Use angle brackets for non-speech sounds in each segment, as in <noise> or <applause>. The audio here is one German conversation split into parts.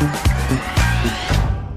Thank you.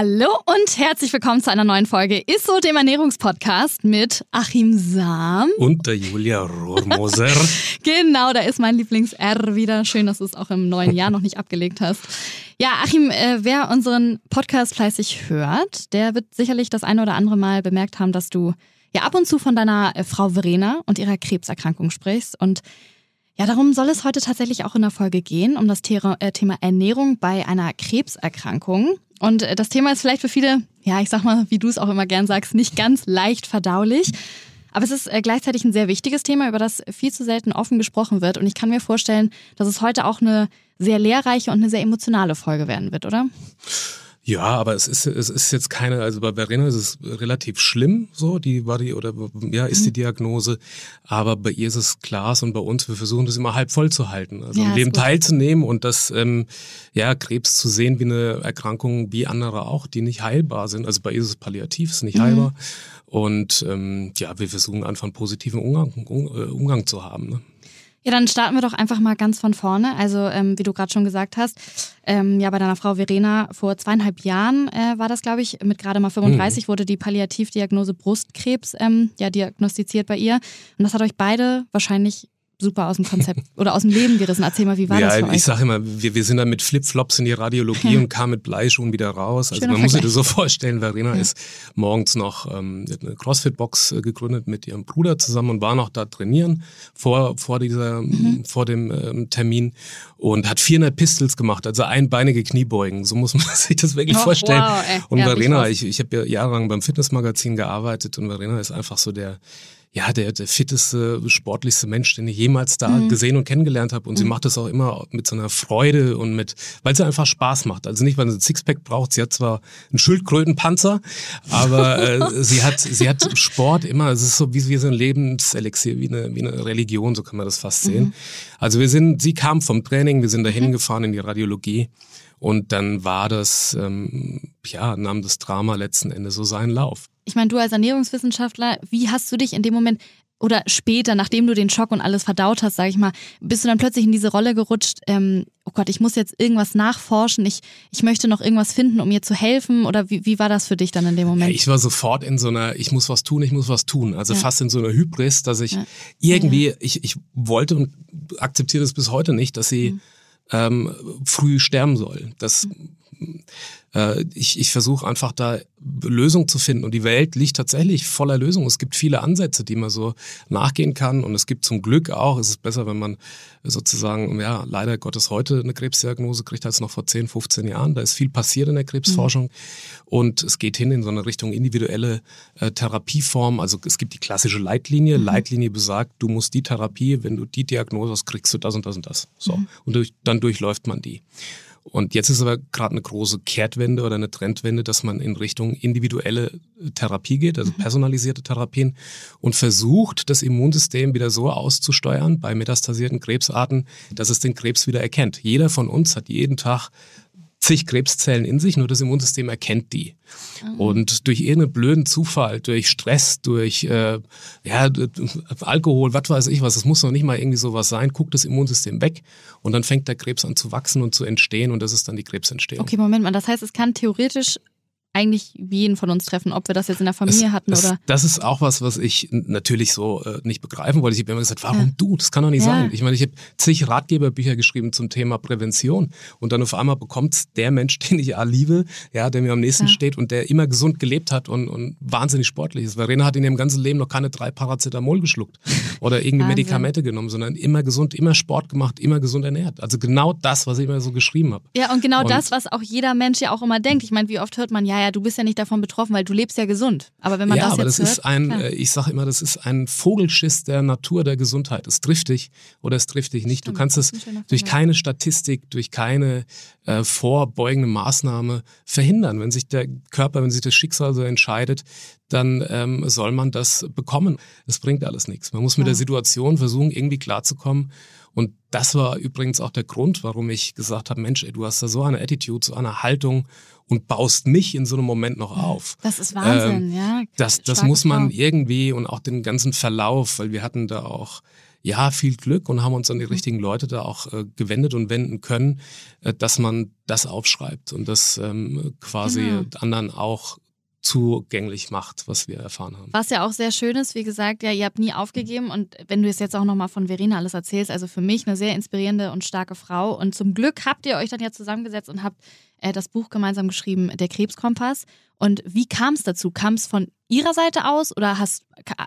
Hallo und herzlich willkommen zu einer neuen Folge Isso, dem Ernährungspodcast mit Achim Sam. Und der Julia Rohrmoser. <laughs> genau, da ist mein Lieblings-R wieder. Schön, dass du es auch im neuen Jahr noch nicht abgelegt hast. Ja, Achim, äh, wer unseren Podcast fleißig hört, der wird sicherlich das eine oder andere Mal bemerkt haben, dass du ja ab und zu von deiner äh, Frau Verena und ihrer Krebserkrankung sprichst und ja, darum soll es heute tatsächlich auch in der Folge gehen, um das äh, Thema Ernährung bei einer Krebserkrankung. Und äh, das Thema ist vielleicht für viele, ja, ich sag mal, wie du es auch immer gern sagst, nicht ganz leicht verdaulich. Aber es ist äh, gleichzeitig ein sehr wichtiges Thema, über das viel zu selten offen gesprochen wird. Und ich kann mir vorstellen, dass es heute auch eine sehr lehrreiche und eine sehr emotionale Folge werden wird, oder? Ja, aber es ist, es ist jetzt keine, also bei Verena ist es relativ schlimm, so, die war die, oder ja, ist die mhm. Diagnose. Aber bei ihr ist es Glas und bei uns, wir versuchen das immer halb voll zu halten. Also ja, Leben teilzunehmen und das, ähm, ja, Krebs zu sehen wie eine Erkrankung wie andere auch, die nicht heilbar sind. Also bei ihr ist es palliativ, ist nicht mhm. heilbar. Und ähm, ja, wir versuchen einfach einen positiven Umgang, äh, Umgang zu haben. Ne? Ja, dann starten wir doch einfach mal ganz von vorne. Also, ähm, wie du gerade schon gesagt hast, ähm, ja, bei deiner Frau Verena vor zweieinhalb Jahren äh, war das, glaube ich, mit gerade mal 35 mhm. wurde die Palliativdiagnose Brustkrebs ähm, ja diagnostiziert bei ihr. Und das hat euch beide wahrscheinlich super aus dem Konzept <laughs> oder aus dem Leben gerissen. Erzähl mal, wie war ja, das für euch? Ich sage immer, wir, wir sind dann mit Flipflops in die Radiologie <laughs> und kamen mit Bleischuhen wieder raus. Also Schöner man muss sich das so vorstellen, Verena ja. ist morgens noch ähm, eine Crossfit-Box äh, gegründet mit ihrem Bruder zusammen und war noch da trainieren vor, vor, dieser, mhm. vor dem ähm, Termin und hat 400 Pistols gemacht, also einbeinige Kniebeugen. So muss <laughs> man sich das wirklich oh, vorstellen. Wow, und ja, Verena, ich, ich habe ja jahrelang beim Fitnessmagazin gearbeitet und Verena ist einfach so der ja, der, der fitteste, sportlichste Mensch, den ich jemals da mhm. gesehen und kennengelernt habe. Und mhm. sie macht das auch immer mit so einer Freude und mit, weil sie einfach Spaß macht. Also nicht, weil sie ein Sixpack braucht. Sie hat zwar einen Schildkrötenpanzer, aber <laughs> äh, sie hat, sie hat Sport immer. Es ist so wie, wie so ein Lebenselixier, wie eine, wie eine Religion, so kann man das fast sehen. Mhm. Also wir sind, sie kam vom Training, wir sind dahin mhm. gefahren in die Radiologie. Und dann war das, ähm, ja, nahm das Drama letzten Endes so seinen Lauf. Ich meine, du als Ernährungswissenschaftler, wie hast du dich in dem Moment oder später, nachdem du den Schock und alles verdaut hast, sage ich mal, bist du dann plötzlich in diese Rolle gerutscht, ähm, oh Gott, ich muss jetzt irgendwas nachforschen, ich, ich möchte noch irgendwas finden, um ihr zu helfen? Oder wie, wie war das für dich dann in dem Moment? Ich war sofort in so einer, ich muss was tun, ich muss was tun. Also ja. fast in so einer Hybris, dass ich ja. irgendwie, ja. Ich, ich wollte und akzeptiere es bis heute nicht, dass sie mhm. ähm, früh sterben soll. Das mhm äh, ich, ich versuche einfach da Lösungen zu finden. Und die Welt liegt tatsächlich voller Lösungen. Es gibt viele Ansätze, die man so nachgehen kann. Und es gibt zum Glück auch, es ist besser, wenn man sozusagen, ja, leider Gottes heute eine Krebsdiagnose kriegt als noch vor 10, 15 Jahren. Da ist viel passiert in der Krebsforschung. Mhm. Und es geht hin in so eine Richtung individuelle äh, Therapieform. Also es gibt die klassische Leitlinie. Mhm. Leitlinie besagt, du musst die Therapie, wenn du die Diagnose hast, kriegst du das und das und das. So. Mhm. Und durch, dann durchläuft man die. Und jetzt ist aber gerade eine große Kehrtwende oder eine Trendwende, dass man in Richtung individuelle Therapie geht, also mhm. personalisierte Therapien und versucht, das Immunsystem wieder so auszusteuern bei metastasierten Krebsarten, dass es den Krebs wieder erkennt. Jeder von uns hat jeden Tag zig Krebszellen in sich, nur das Immunsystem erkennt die. Mhm. Und durch irgendeinen blöden Zufall, durch Stress, durch äh, ja, Alkohol, was weiß ich was, es muss noch nicht mal irgendwie sowas sein, guckt das Immunsystem weg und dann fängt der Krebs an zu wachsen und zu entstehen und das ist dann die Krebsentstehung. Okay, Moment mal, das heißt, es kann theoretisch eigentlich jeden von uns treffen, ob wir das jetzt in der Familie es, hatten es, oder. Das ist auch was, was ich natürlich so äh, nicht begreifen wollte. Ich habe immer gesagt, warum ja. du? Das kann doch nicht ja. sein. Ich meine, ich habe zig Ratgeberbücher geschrieben zum Thema Prävention und dann auf einmal bekommt der Mensch, <laughs> den ich liebe, ja, der mir am nächsten ja. steht und der immer gesund gelebt hat und, und wahnsinnig sportlich ist. Verena hat in ihrem ganzen Leben noch keine drei Paracetamol geschluckt oder irgendwie Medikamente genommen, sondern immer gesund, immer Sport gemacht, immer gesund ernährt. Also genau das, was ich immer so geschrieben habe. Ja, und genau und das, was auch jeder Mensch ja auch immer denkt. Ich meine, wie oft hört man, ja, ja, du bist ja nicht davon betroffen, weil du lebst ja gesund. Aber wenn man ja, das aber jetzt das hört, ist ein, klar. äh, ich sage immer, das ist ein Vogelschiss der Natur der Gesundheit. Es trifft dich oder es trifft dich nicht. Stimmt, du kannst es durch keine Statistik, durch keine äh, vorbeugende Maßnahme verhindern. Wenn sich der Körper, wenn sich das Schicksal so entscheidet, dann ähm, soll man das bekommen. Es bringt alles nichts. Man muss mit ja. der Situation versuchen, irgendwie klarzukommen. Und das war übrigens auch der Grund, warum ich gesagt habe, Mensch, ey, du hast da so eine Attitude, so eine Haltung und baust mich in so einem Moment noch auf. Das ist Wahnsinn, ähm, ja. Das, das muss man irgendwie und auch den ganzen Verlauf, weil wir hatten da auch ja, viel Glück und haben uns an die mhm. richtigen Leute da auch äh, gewendet und wenden können, äh, dass man das aufschreibt und das ähm, quasi genau. anderen auch zugänglich macht, was wir erfahren haben. Was ja auch sehr schön ist, wie gesagt, ja, ihr habt nie aufgegeben und wenn du es jetzt auch nochmal von Verena alles erzählst, also für mich eine sehr inspirierende und starke Frau und zum Glück habt ihr euch dann ja zusammengesetzt und habt äh, das Buch gemeinsam geschrieben, Der Krebskompass. Und wie kam es dazu? Kam es von ihrer Seite aus oder hast,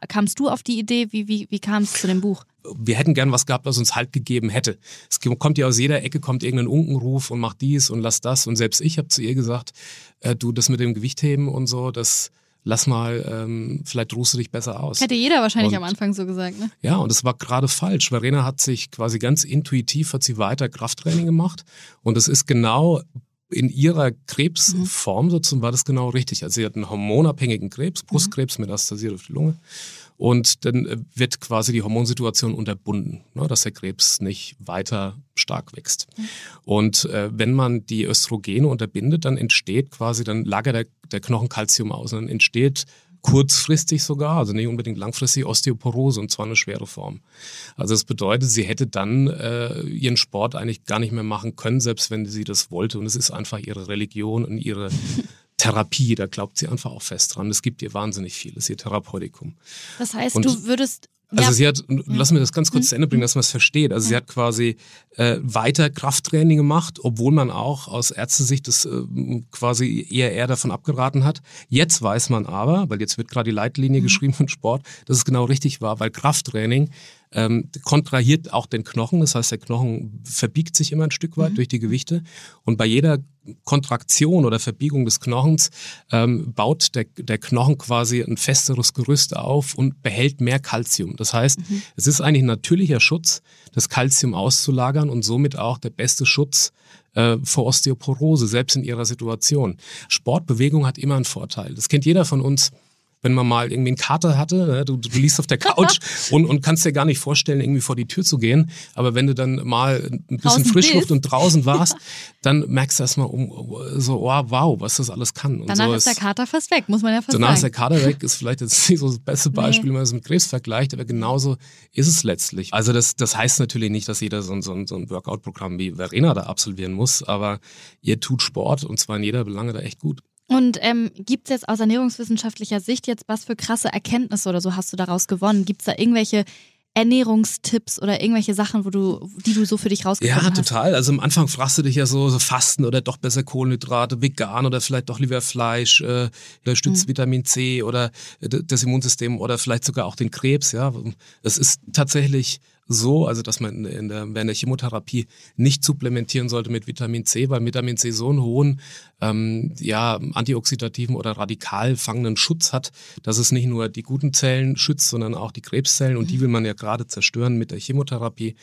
kamst du auf die Idee? Wie, wie, wie kam es zu dem Buch? Wir hätten gern was gehabt, was uns Halt gegeben hätte. Es kommt ja aus jeder Ecke, kommt irgendein Unkenruf und macht dies und lass das. Und selbst ich habe zu ihr gesagt, äh, du, das mit dem Gewichtheben und so, das lass mal, ähm, vielleicht ruhst du dich besser aus. Hätte jeder wahrscheinlich und, am Anfang so gesagt, ne? Ja, und es war gerade falsch. Verena hat sich quasi ganz intuitiv, hat sie weiter Krafttraining gemacht. Und es ist genau in ihrer Krebsform mhm. sozusagen war das genau richtig. Also sie hat einen hormonabhängigen Krebs, Brustkrebs metastasiert auf die Lunge. Und dann äh, wird quasi die Hormonsituation unterbunden, ne, dass der Krebs nicht weiter stark wächst. Mhm. Und äh, wenn man die Östrogene unterbindet, dann entsteht quasi, dann lagert der, der Knochen Calcium aus und dann entsteht kurzfristig sogar, also nicht unbedingt langfristig, Osteoporose und zwar eine schwere Form. Also das bedeutet, sie hätte dann äh, ihren Sport eigentlich gar nicht mehr machen können, selbst wenn sie das wollte. Und es ist einfach ihre Religion und ihre <laughs> Therapie, da glaubt sie einfach auch fest dran. Es gibt ihr wahnsinnig viel, das ist ihr Therapeutikum. Das heißt, und du würdest also ja. sie hat, lass mir das ganz kurz mhm. zu Ende bringen, dass man es versteht. Also sie hat quasi äh, weiter Krafttraining gemacht, obwohl man auch aus Ärztesicht das äh, quasi eher eher davon abgeraten hat. Jetzt weiß man aber, weil jetzt wird gerade die Leitlinie mhm. geschrieben von Sport, dass es genau richtig war, weil Krafttraining ähm, kontrahiert auch den Knochen. Das heißt, der Knochen verbiegt sich immer ein Stück weit mhm. durch die Gewichte. Und bei jeder Kontraktion oder Verbiegung des Knochens ähm, baut der, der Knochen quasi ein festeres Gerüst auf und behält mehr Kalzium. Das heißt, mhm. es ist eigentlich ein natürlicher Schutz, das Kalzium auszulagern und somit auch der beste Schutz äh, vor Osteoporose, selbst in ihrer Situation. Sportbewegung hat immer einen Vorteil. Das kennt jeder von uns wenn man mal irgendwie einen Kater hatte, ne? du, du liegst auf der Couch <laughs> und, und kannst dir gar nicht vorstellen, irgendwie vor die Tür zu gehen. Aber wenn du dann mal ein bisschen draußen Frischluft bist. und draußen warst, <laughs> dann merkst du erstmal um, so, oh, wow, was das alles kann. Und Danach so ist der Kater fast weg, muss man ja fast danach sagen. ist der Kater weg, ist vielleicht jetzt nicht so das beste Beispiel, nee. wenn man es mit Krebs vergleicht, aber genauso ist es letztlich. Also das, das heißt natürlich nicht, dass jeder so, so, so ein Workout-Programm wie Verena da absolvieren muss, aber ihr tut Sport und zwar in jeder Belange da echt gut. Und ähm, gibt es jetzt aus ernährungswissenschaftlicher Sicht jetzt was für krasse Erkenntnisse oder so hast du daraus gewonnen? Gibt es da irgendwelche Ernährungstipps oder irgendwelche Sachen, wo du, die du so für dich rausgefunden hast? Ja, total. Also am Anfang fragst du dich ja so, so Fasten oder doch besser Kohlenhydrate, vegan oder vielleicht doch lieber Fleisch, äh, unterstützt mhm. Vitamin C oder äh, das Immunsystem oder vielleicht sogar auch den Krebs. Ja, das ist tatsächlich so, also dass man in der, während der Chemotherapie nicht supplementieren sollte mit Vitamin C, weil Vitamin C so einen hohen ähm, ja, antioxidativen oder radikal fangenden Schutz hat, dass es nicht nur die guten Zellen schützt, sondern auch die Krebszellen und die will man ja gerade zerstören mit der Chemotherapie.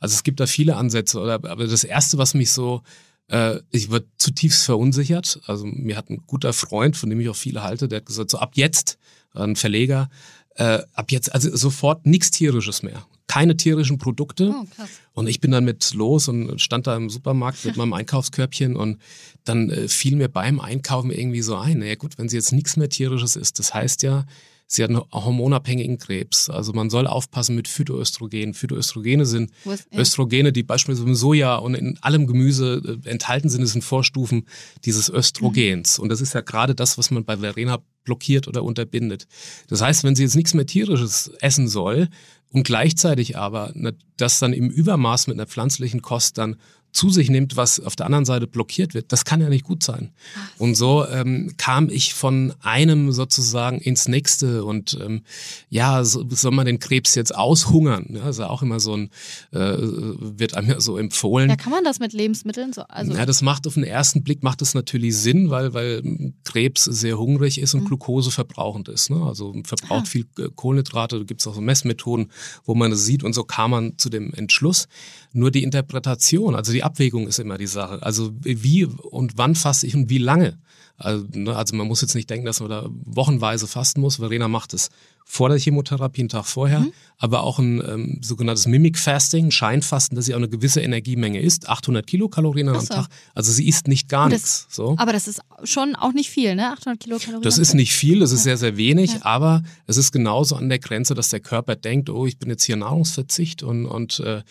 Also es gibt da viele Ansätze, oder, aber das Erste, was mich so äh, ich war zutiefst verunsichert. Also mir hat ein guter Freund, von dem ich auch viele halte, der hat gesagt, so ab jetzt, ein Verleger, äh, ab jetzt, also sofort nichts Tierisches mehr keine tierischen Produkte. Oh. Und ich bin dann mit los und stand da im Supermarkt mit meinem Einkaufskörbchen und dann äh, fiel mir beim Einkaufen irgendwie so ein, naja gut, wenn sie jetzt nichts mehr tierisches ist, das heißt ja, Sie hat einen hormonabhängigen Krebs. Also man soll aufpassen mit Phytoöstrogenen. Phytoöstrogene sind ja. Östrogene, die beispielsweise im Soja und in allem Gemüse äh, enthalten sind. Das sind Vorstufen dieses Östrogens. Mhm. Und das ist ja gerade das, was man bei Verena blockiert oder unterbindet. Das heißt, wenn sie jetzt nichts mehr tierisches essen soll und gleichzeitig aber das dann im Übermaß mit einer pflanzlichen Kost dann zu sich nimmt, was auf der anderen Seite blockiert wird, das kann ja nicht gut sein. Und so ähm, kam ich von einem sozusagen ins nächste und ähm, ja, so, soll man den Krebs jetzt aushungern? Ja, ist ja auch immer so ein, äh, wird einem ja so empfohlen. Ja, kann man das mit Lebensmitteln so? Also ja, das macht auf den ersten Blick macht das natürlich Sinn, weil, weil Krebs sehr hungrig ist und mhm. Glucose verbrauchend ist. Ne? Also verbraucht ah. viel äh, Kohlenhydrate, da gibt es auch so Messmethoden, wo man das sieht und so kam man zu dem Entschluss. Nur die Interpretation, also die Abwägung ist immer die Sache. Also wie und wann faste ich und wie lange? Also, ne, also, man muss jetzt nicht denken, dass man da wochenweise fasten muss. Verena macht es vor der Chemotherapie, einen Tag vorher, mhm. aber auch ein ähm, sogenanntes Mimic Fasting, Scheinfasten, dass sie auch eine gewisse Energiemenge isst, 800 Kilokalorien am Tag. Also sie isst nicht gar nichts. So. Aber das ist schon auch nicht viel, ne? 800 Kilokalorien. Das ist nicht viel, das ist ja. sehr, sehr wenig, ja. aber es ist genauso an der Grenze, dass der Körper denkt, oh, ich bin jetzt hier Nahrungsverzicht und, und äh,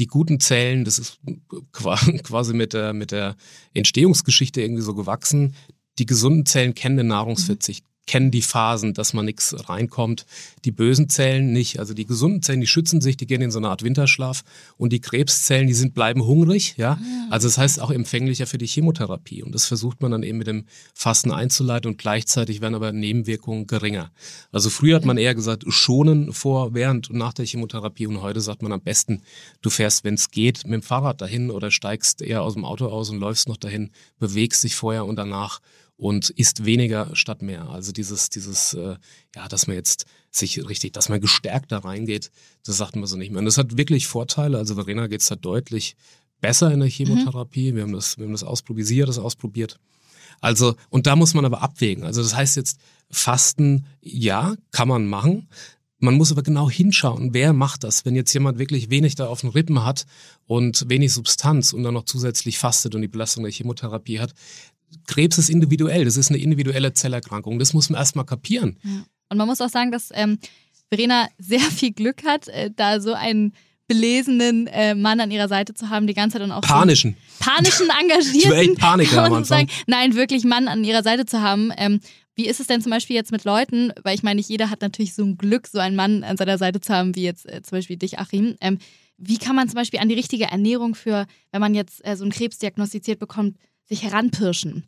die guten Zellen, das ist quasi <laughs> mit der, mit der Entstehungsgeschichte irgendwie so gewachsen. Die gesunden Zellen kennen den Nahrungsverzicht. Mhm kennen die Phasen, dass man nichts reinkommt. Die bösen Zellen nicht. Also die gesunden Zellen, die schützen sich, die gehen in so eine Art Winterschlaf. Und die Krebszellen, die sind, bleiben hungrig. Ja? Ah. Also das heißt auch empfänglicher für die Chemotherapie. Und das versucht man dann eben mit dem Fasten einzuleiten und gleichzeitig werden aber Nebenwirkungen geringer. Also früher hat man eher gesagt, schonen vor, während und nach der Chemotherapie. Und heute sagt man am besten, du fährst, wenn es geht, mit dem Fahrrad dahin oder steigst eher aus dem Auto aus und läufst noch dahin, bewegst dich vorher und danach und isst weniger statt mehr. Also dieses, dieses, äh, ja, dass man jetzt sich richtig, dass man gestärkt da reingeht, das sagt man so nicht mehr. Und das hat wirklich Vorteile. Also Verena geht es da deutlich besser in der Chemotherapie. Mhm. Wir haben das, wir haben das ausprobiert, sie hat das ausprobiert. Also, und da muss man aber abwägen. Also das heißt jetzt, Fasten, ja, kann man machen. Man muss aber genau hinschauen, wer macht das. Wenn jetzt jemand wirklich wenig da auf den Rippen hat und wenig Substanz und dann noch zusätzlich fastet und die Belastung der Chemotherapie hat, Krebs ist individuell, das ist eine individuelle Zellerkrankung. Das muss man erstmal kapieren. Ja. Und man muss auch sagen, dass ähm, Verena sehr viel Glück hat, äh, da so einen belesenen äh, Mann an ihrer Seite zu haben, die ganze Zeit und auch panischen, so panischen, <laughs> engagierten, Paniker am Sagen, nein, wirklich Mann an ihrer Seite zu haben. Ähm, wie ist es denn zum Beispiel jetzt mit Leuten, weil ich meine, nicht jeder hat natürlich so ein Glück, so einen Mann an seiner Seite zu haben, wie jetzt äh, zum Beispiel dich, Achim. Ähm, wie kann man zum Beispiel an die richtige Ernährung für, wenn man jetzt äh, so einen Krebs diagnostiziert bekommt, sich heranpirschen?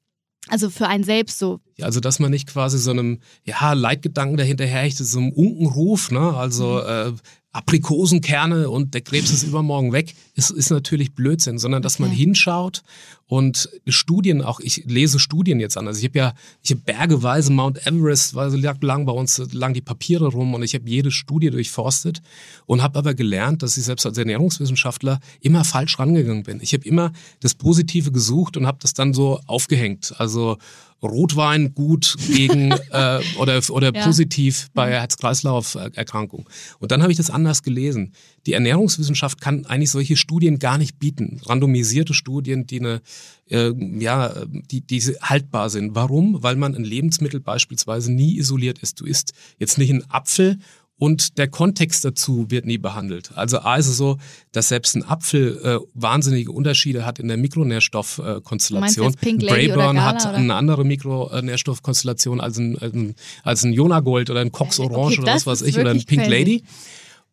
Also für einen selbst so. Also dass man nicht quasi so einem ja, Leitgedanken dahinterherhechtet, so einem Unkenruf, ne? Also mhm. äh, Aprikosenkerne und der Krebs ist übermorgen weg, ist, ist natürlich Blödsinn, sondern dass man hinschaut und Studien auch, ich lese Studien jetzt an. Also ich habe ja, ich habe bergeweise Mount Everest, weil so lang bei uns lang die Papiere rum und ich habe jede Studie durchforstet und habe aber gelernt, dass ich selbst als Ernährungswissenschaftler immer falsch rangegangen bin. Ich habe immer das Positive gesucht und habe das dann so aufgehängt. Also Rotwein gut gegen <laughs> äh, oder, oder ja. positiv bei mhm. Herz-Kreislauf-Erkrankung. Und dann habe ich das anders gelesen. Die Ernährungswissenschaft kann eigentlich solche Studien gar nicht bieten. Randomisierte Studien, die eine, äh, ja, die, die haltbar sind. Warum? Weil man ein Lebensmittel beispielsweise nie isoliert ist. Du isst jetzt nicht einen Apfel und der Kontext dazu wird nie behandelt. Also A ist es so, dass selbst ein Apfel äh, wahnsinnige Unterschiede hat in der Mikronährstoffkonstellation. Äh, Brayburn hat oder? eine andere Mikronährstoffkonstellation als ein, als ein, als ein Jonagold oder ein Cox Orange okay, oder was weiß ich oder ein Pink crazy. Lady.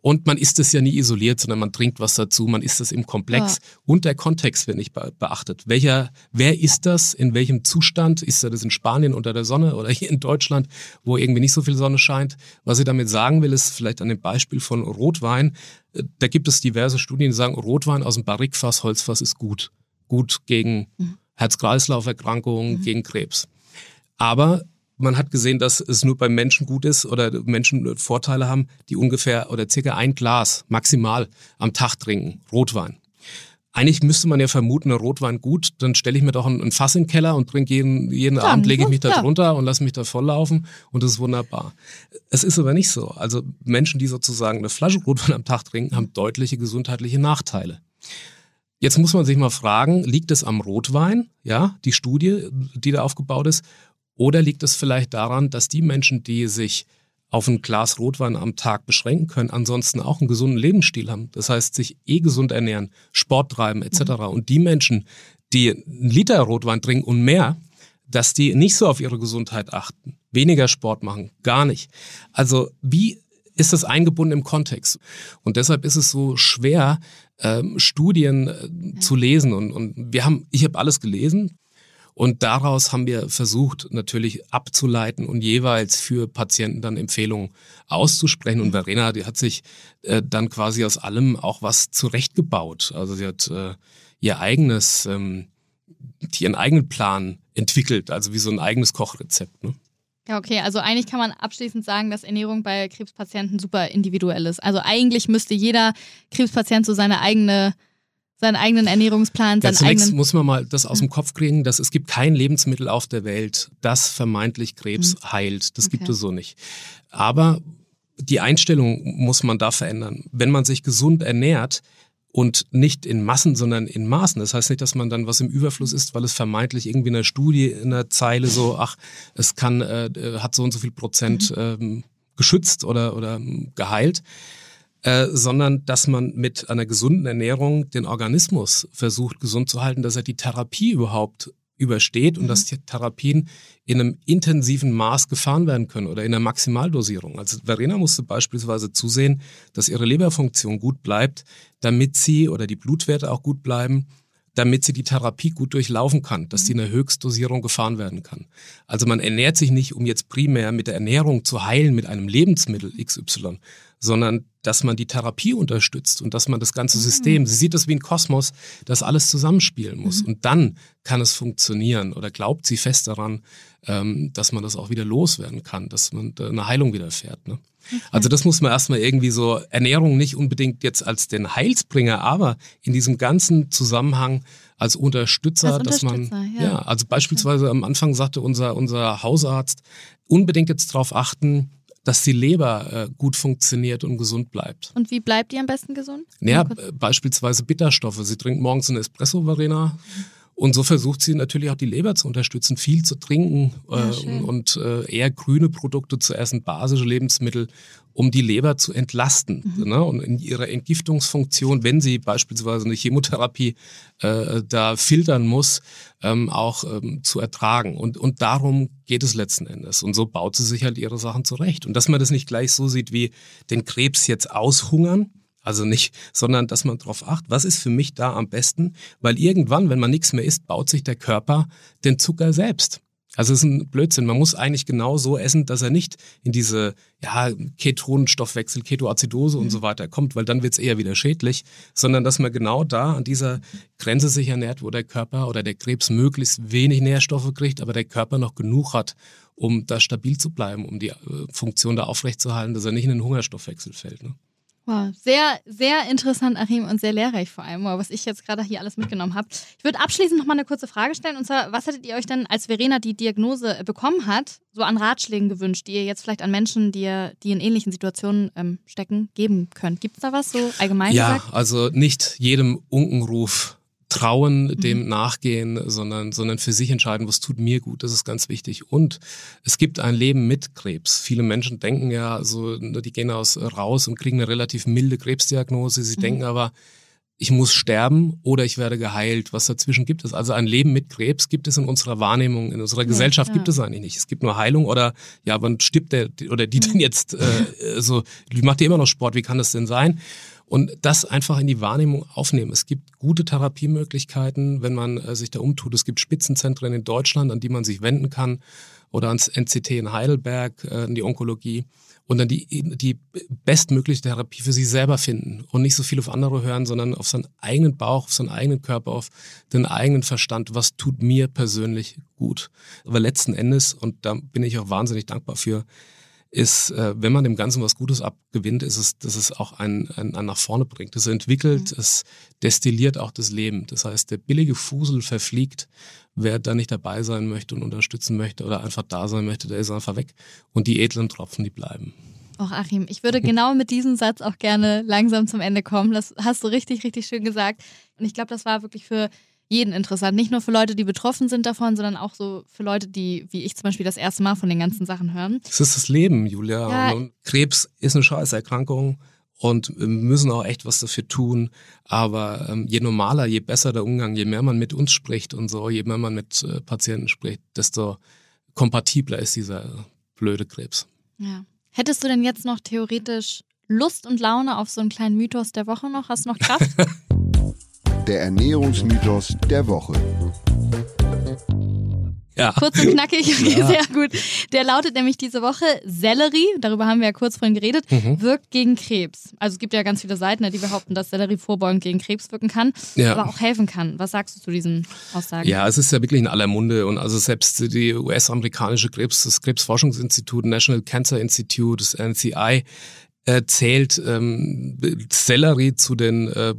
Und man isst es ja nie isoliert, sondern man trinkt was dazu, man isst es im Komplex. Ja. Und der Kontext wird nicht beachtet. Welcher, wer ist das? In welchem Zustand? Ist das in Spanien unter der Sonne oder hier in Deutschland, wo irgendwie nicht so viel Sonne scheint? Was ich damit sagen will, ist vielleicht an dem Beispiel von Rotwein. Da gibt es diverse Studien, die sagen, Rotwein aus dem Barrikfass, Holzfass ist gut. Gut gegen mhm. Herz-Kreislauf-Erkrankungen, mhm. gegen Krebs. Aber man hat gesehen, dass es nur beim Menschen gut ist oder Menschen Vorteile haben, die ungefähr oder circa ein Glas maximal am Tag trinken, Rotwein. Eigentlich müsste man ja vermuten, Rotwein gut, dann stelle ich mir doch ein, Fass in den Keller und trinke jeden, jeden ja, Abend, lege ich mich da drunter und lasse mich da volllaufen und das ist wunderbar. Es ist aber nicht so. Also Menschen, die sozusagen eine Flasche Rotwein am Tag trinken, haben deutliche gesundheitliche Nachteile. Jetzt muss man sich mal fragen, liegt es am Rotwein, ja, die Studie, die da aufgebaut ist, oder liegt es vielleicht daran, dass die Menschen, die sich auf ein Glas Rotwein am Tag beschränken können, ansonsten auch einen gesunden Lebensstil haben. Das heißt, sich eh gesund ernähren, Sport treiben etc. Mhm. Und die Menschen, die einen Liter Rotwein trinken und mehr, dass die nicht so auf ihre Gesundheit achten, weniger Sport machen, gar nicht. Also wie ist das eingebunden im Kontext? Und deshalb ist es so schwer, ähm, Studien äh, zu lesen. Und, und wir haben, ich habe alles gelesen, und daraus haben wir versucht, natürlich abzuleiten und jeweils für Patienten dann Empfehlungen auszusprechen. Und Verena, die hat sich äh, dann quasi aus allem auch was zurechtgebaut. Also sie hat äh, ihr eigenes, ähm, ihren eigenen Plan entwickelt, also wie so ein eigenes Kochrezept. Ne? Ja, okay. Also eigentlich kann man abschließend sagen, dass Ernährung bei Krebspatienten super individuell ist. Also eigentlich müsste jeder Krebspatient so seine eigene seinen eigenen Ernährungsplan, seinen ja, zunächst eigenen. muss man mal das aus dem Kopf kriegen, dass es gibt kein Lebensmittel auf der Welt, das vermeintlich Krebs mhm. heilt. Das okay. gibt es so nicht. Aber die Einstellung muss man da verändern. Wenn man sich gesund ernährt, und nicht in Massen, sondern in Maßen. Das heißt nicht, dass man dann was im Überfluss ist, weil es vermeintlich irgendwie in der Studie in der Zeile so, ach, es kann, äh, hat so und so viel Prozent mhm. ähm, geschützt oder, oder geheilt, äh, sondern dass man mit einer gesunden Ernährung den Organismus versucht gesund zu halten, dass er die Therapie überhaupt übersteht und mhm. dass die Therapien in einem intensiven Maß gefahren werden können oder in einer Maximaldosierung. Also Verena musste beispielsweise zusehen, dass ihre Leberfunktion gut bleibt, damit sie oder die Blutwerte auch gut bleiben, damit sie die Therapie gut durchlaufen kann, dass sie in einer Höchstdosierung gefahren werden kann. Also man ernährt sich nicht, um jetzt primär mit der Ernährung zu heilen mit einem Lebensmittel XY, sondern dass man die Therapie unterstützt und dass man das ganze mhm. System, sie sieht das wie ein Kosmos, das alles zusammenspielen muss. Mhm. Und dann kann es funktionieren oder glaubt sie fest daran, ähm, dass man das auch wieder loswerden kann, dass man eine Heilung widerfährt. Ne? Also das muss man erstmal irgendwie so, Ernährung nicht unbedingt jetzt als den Heilsbringer, aber in diesem ganzen Zusammenhang als Unterstützer, als dass man, ja. ja. also beispielsweise am Anfang sagte unser, unser Hausarzt, unbedingt jetzt darauf achten, dass die Leber äh, gut funktioniert und gesund bleibt. Und wie bleibt die am besten gesund? Ja, beispielsweise Bitterstoffe. Sie trinkt morgens einen Espresso, Verena. Und so versucht sie natürlich auch die Leber zu unterstützen, viel zu trinken ja, äh, und äh, eher grüne Produkte zu essen, basische Lebensmittel, um die Leber zu entlasten. Mhm. Ne? Und in ihrer Entgiftungsfunktion, wenn sie beispielsweise eine Chemotherapie äh, da filtern muss, ähm, auch ähm, zu ertragen. Und, und darum geht es letzten Endes. Und so baut sie sich halt ihre Sachen zurecht. Und dass man das nicht gleich so sieht wie den Krebs jetzt aushungern, also nicht, sondern dass man darauf achtet, was ist für mich da am besten, weil irgendwann, wenn man nichts mehr isst, baut sich der Körper den Zucker selbst. Also es ist ein Blödsinn. Man muss eigentlich genau so essen, dass er nicht in diese ja, Ketonenstoffwechsel, Ketoazidose mhm. und so weiter kommt, weil dann wird es eher wieder schädlich, sondern dass man genau da an dieser Grenze sich ernährt, wo der Körper oder der Krebs möglichst wenig Nährstoffe kriegt, aber der Körper noch genug hat, um da stabil zu bleiben, um die äh, Funktion da aufrechtzuerhalten, dass er nicht in den Hungerstoffwechsel fällt. Ne? Wow, sehr, sehr interessant, Achim, und sehr lehrreich vor allem, was ich jetzt gerade hier alles mitgenommen habe. Ich würde abschließend noch mal eine kurze Frage stellen, und zwar, was hättet ihr euch denn, als Verena die Diagnose bekommen hat, so an Ratschlägen gewünscht, die ihr jetzt vielleicht an Menschen, die, die in ähnlichen Situationen ähm, stecken, geben könnt? Gibt es da was so allgemein ja, gesagt? Ja, also nicht jedem Unkenruf trauen, mhm. dem nachgehen, sondern, sondern für sich entscheiden, was tut mir gut. Das ist ganz wichtig. Und es gibt ein Leben mit Krebs. Viele Menschen denken ja, so, die gehen aus raus und kriegen eine relativ milde Krebsdiagnose. Sie mhm. denken aber, ich muss sterben oder ich werde geheilt. Was dazwischen gibt es? Also ein Leben mit Krebs gibt es in unserer Wahrnehmung, in unserer Gesellschaft ja, gibt es eigentlich nicht. Es gibt nur Heilung oder ja, wann stirbt der oder die denn jetzt äh, so, macht ihr immer noch Sport, wie kann das denn sein? Und das einfach in die Wahrnehmung aufnehmen. Es gibt gute Therapiemöglichkeiten, wenn man äh, sich da umtut. Es gibt Spitzenzentren in Deutschland, an die man sich wenden kann oder ans NCT in Heidelberg, äh, in die Onkologie und dann die, die bestmögliche Therapie für sich selber finden und nicht so viel auf andere hören, sondern auf seinen eigenen Bauch, auf seinen eigenen Körper, auf den eigenen Verstand. Was tut mir persönlich gut? Aber letzten Endes, und da bin ich auch wahnsinnig dankbar für, ist, äh, wenn man dem Ganzen was Gutes abgewinnt, ist es, dass es auch einen, einen, einen nach vorne bringt. Es entwickelt, mhm. es destilliert auch das Leben. Das heißt, der billige Fusel verfliegt. Wer da nicht dabei sein möchte und unterstützen möchte oder einfach da sein möchte, der ist einfach weg. Und die edlen Tropfen, die bleiben. Och, Achim, ich würde genau mit diesem Satz auch gerne langsam zum Ende kommen. Das hast du richtig, richtig schön gesagt. Und ich glaube, das war wirklich für jeden interessant. Nicht nur für Leute, die betroffen sind davon, sondern auch so für Leute, die, wie ich zum Beispiel, das erste Mal von den ganzen Sachen hören. Es ist das Leben, Julia. Ja. Und Krebs ist eine Scheißerkrankung und wir müssen auch echt was dafür tun. Aber ähm, je normaler, je besser der Umgang, je mehr man mit uns spricht und so, je mehr man mit äh, Patienten spricht, desto kompatibler ist dieser blöde Krebs. Ja. Hättest du denn jetzt noch theoretisch Lust und Laune auf so einen kleinen Mythos der Woche noch? Hast du noch Kraft? <laughs> der Ernährungsmythos der Woche. Ja. Kurz und knackig, <laughs> ja. sehr gut. Der lautet nämlich diese Woche, Sellerie, darüber haben wir ja kurz vorhin geredet, mhm. wirkt gegen Krebs. Also es gibt ja ganz viele Seiten, die behaupten, dass Sellerie vorbeugend gegen Krebs wirken kann, ja. aber auch helfen kann. Was sagst du zu diesen Aussagen? Ja, es ist ja wirklich in aller Munde und also selbst die US-amerikanische Krebs, das Krebsforschungsinstitut, National Cancer Institute, das NCI, äh, zählt ähm, Sellerie zu den äh,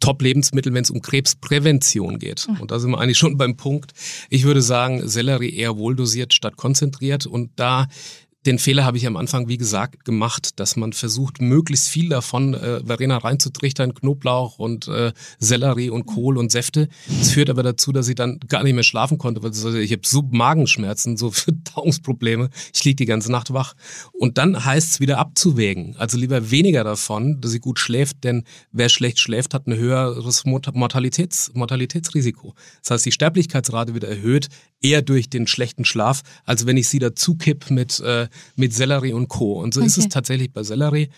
Top-Lebensmittel, wenn es um Krebsprävention geht. Und da sind wir eigentlich schon beim Punkt. Ich würde sagen, Sellerie eher wohldosiert statt konzentriert. Und da den Fehler habe ich am Anfang, wie gesagt, gemacht, dass man versucht, möglichst viel davon äh, Verena reinzutrichtern, Knoblauch und äh, Sellerie und Kohl und Säfte. Das führt aber dazu, dass ich dann gar nicht mehr schlafen konnte, weil also ich habe so Magenschmerzen, so <laughs> Verdauungsprobleme. Ich liege die ganze Nacht wach. Und dann heißt es wieder abzuwägen. Also lieber weniger davon, dass sie gut schläft, denn wer schlecht schläft, hat ein höheres Mortalitäts Mortalitätsrisiko. Das heißt, die Sterblichkeitsrate wird erhöht, eher durch den schlechten Schlaf, als wenn ich sie dazu kipp mit, äh, mit Sellerie und Co. Und so okay. ist es tatsächlich bei Sellerie.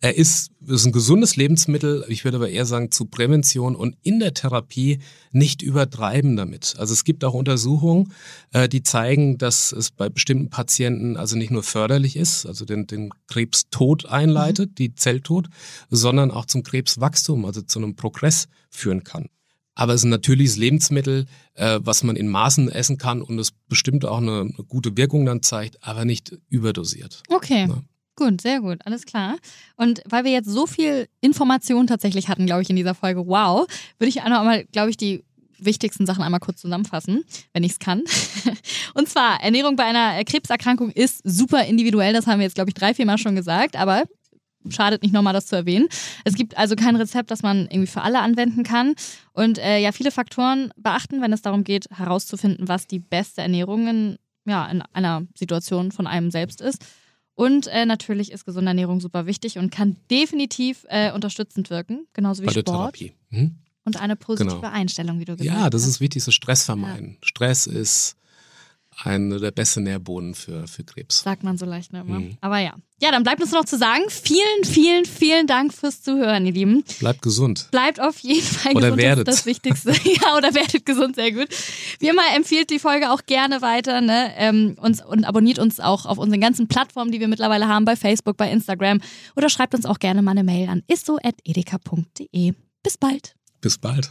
Er ist, ist ein gesundes Lebensmittel, ich würde aber eher sagen zu Prävention und in der Therapie nicht übertreiben damit. Also es gibt auch Untersuchungen, äh, die zeigen, dass es bei bestimmten Patienten also nicht nur förderlich ist, also den, den Krebstod einleitet, mhm. die Zelltod, sondern auch zum Krebswachstum, also zu einem Progress führen kann. Aber es ist ein natürliches Lebensmittel, äh, was man in Maßen essen kann und es bestimmt auch eine, eine gute Wirkung dann zeigt, aber nicht überdosiert. Okay. Ja. Gut, sehr gut, alles klar. Und weil wir jetzt so viel Information tatsächlich hatten, glaube ich, in dieser Folge, wow, würde ich einmal, glaube ich, die wichtigsten Sachen einmal kurz zusammenfassen, wenn ich es kann. <laughs> Und zwar, Ernährung bei einer Krebserkrankung ist super individuell, das haben wir jetzt, glaube ich, drei, vier Mal schon gesagt, aber schadet nicht nochmal, das zu erwähnen. Es gibt also kein Rezept, das man irgendwie für alle anwenden kann. Und äh, ja, viele Faktoren beachten, wenn es darum geht, herauszufinden, was die beste Ernährung in, ja, in einer Situation von einem selbst ist. Und äh, natürlich ist gesunde Ernährung super wichtig und kann definitiv äh, unterstützend wirken, genauso wie Sport. Mhm. Und eine positive genau. Einstellung, wie du gesagt hast. Ja, das ist wichtig, so Stress vermeiden. Ja. Stress ist einer der besten Nährboden für, für Krebs. Sagt man so leicht ne, immer. Mhm. Aber ja. Ja, dann bleibt uns noch zu sagen, vielen, vielen, vielen Dank fürs Zuhören, ihr Lieben. Bleibt gesund. Bleibt auf jeden Fall oder gesund. Werdet. Das ist das Wichtigste. <laughs> ja, oder werdet gesund, sehr gut. Wie immer empfiehlt die Folge auch gerne weiter ne? Ähm, uns, und abonniert uns auch auf unseren ganzen Plattformen, die wir mittlerweile haben, bei Facebook, bei Instagram. Oder schreibt uns auch gerne mal eine Mail an isso.edeka.de. Bis bald. Bis bald.